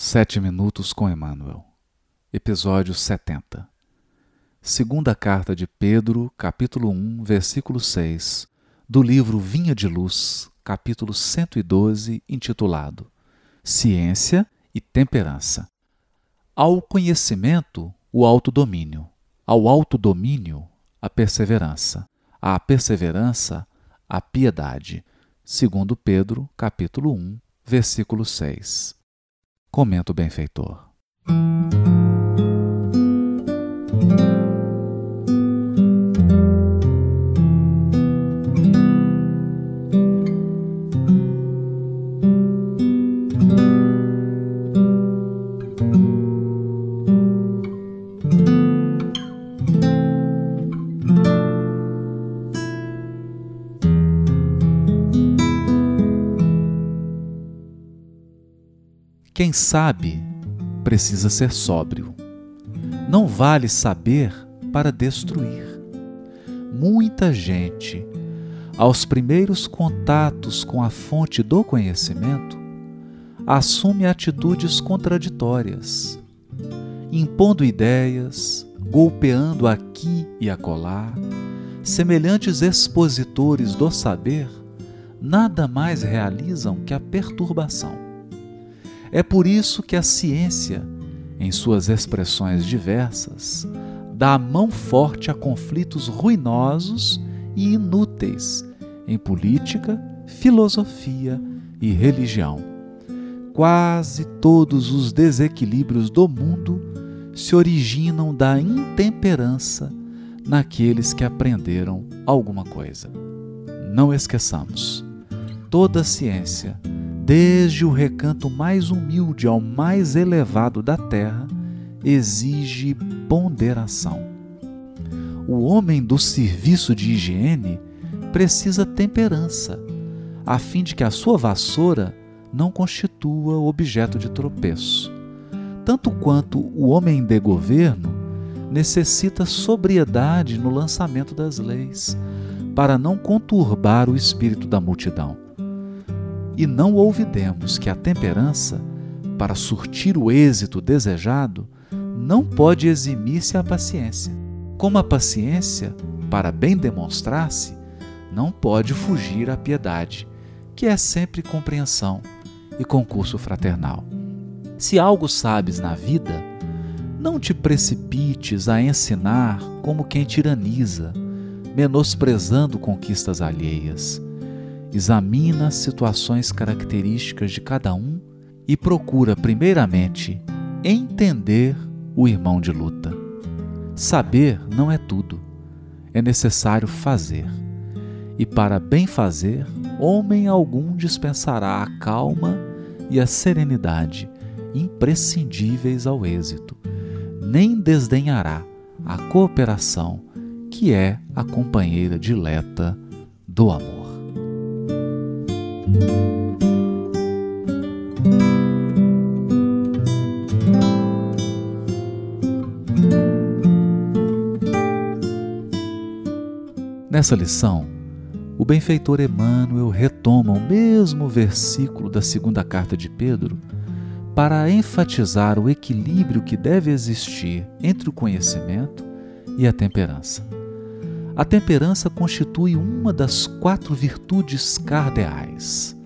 Sete Minutos com Emmanuel, Episódio 70 Segunda Carta de Pedro, capítulo 1, versículo 6, do livro Vinha de Luz, capítulo 112, intitulado Ciência e Temperança. Ao conhecimento, o autodomínio, ao autodomínio, a perseverança, à perseverança, a piedade. Segundo Pedro, capítulo 1, versículo 6. Comenta o benfeitor. Quem sabe precisa ser sóbrio. Não vale saber para destruir. Muita gente, aos primeiros contatos com a fonte do conhecimento, assume atitudes contraditórias, impondo ideias, golpeando aqui e acolá, semelhantes expositores do saber, nada mais realizam que a perturbação. É por isso que a ciência, em suas expressões diversas, dá mão forte a conflitos ruinosos e inúteis em política, filosofia e religião. Quase todos os desequilíbrios do mundo se originam da intemperança naqueles que aprenderam alguma coisa. Não esqueçamos, toda ciência desde o recanto mais humilde ao mais elevado da terra, exige ponderação. O homem do serviço de higiene precisa temperança, a fim de que a sua vassoura não constitua objeto de tropeço. Tanto quanto o homem de governo necessita sobriedade no lançamento das leis, para não conturbar o espírito da multidão. E não ouvidemos que a temperança, para surtir o êxito desejado, não pode eximir-se a paciência. Como a paciência, para bem demonstrar-se, não pode fugir à piedade, que é sempre compreensão e concurso fraternal. Se algo sabes na vida, não te precipites a ensinar como quem tiraniza, menosprezando conquistas alheias examina as situações características de cada um e procura, primeiramente, entender o irmão de luta. Saber não é tudo, é necessário fazer. E para bem fazer, homem algum dispensará a calma e a serenidade imprescindíveis ao êxito, nem desdenhará a cooperação, que é a companheira dileta do amor. Nessa lição, o benfeitor Emmanuel retoma o mesmo versículo da segunda carta de Pedro para enfatizar o equilíbrio que deve existir entre o conhecimento e a temperança. A temperança constitui uma das quatro virtudes cardeais,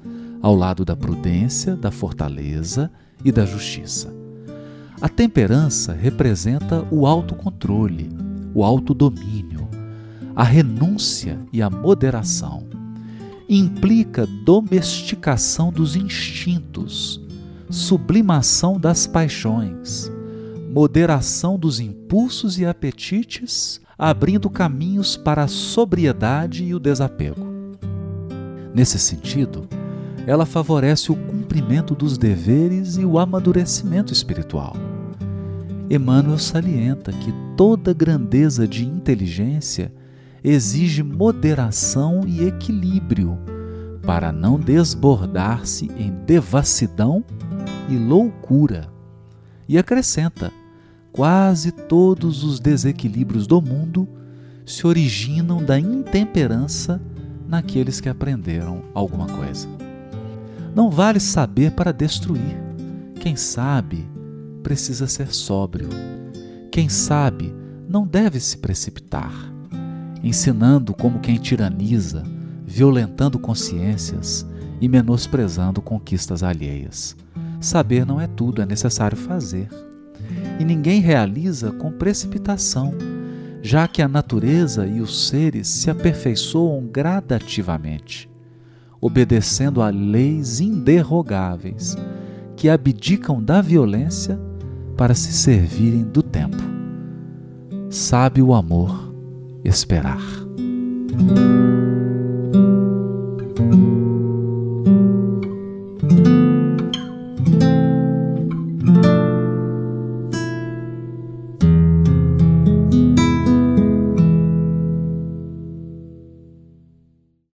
ao lado da prudência, da fortaleza e da justiça. A temperança representa o autocontrole, o autodomínio, a renúncia e a moderação. Implica domesticação dos instintos, sublimação das paixões, moderação dos impulsos e apetites abrindo caminhos para a sobriedade e o desapego. Nesse sentido, ela favorece o cumprimento dos deveres e o amadurecimento espiritual. Emmanuel salienta que toda grandeza de inteligência exige moderação e equilíbrio para não desbordar-se em devassidão e loucura. E acrescenta: quase todos os desequilíbrios do mundo se originam da intemperança naqueles que aprenderam alguma coisa. Não vale saber para destruir. Quem sabe precisa ser sóbrio. Quem sabe não deve se precipitar, ensinando como quem tiraniza, violentando consciências e menosprezando conquistas alheias. Saber não é tudo, é necessário fazer. E ninguém realiza com precipitação, já que a natureza e os seres se aperfeiçoam gradativamente, obedecendo a leis inderrogáveis que abdicam da violência para se servirem do tempo. Sabe o amor esperar.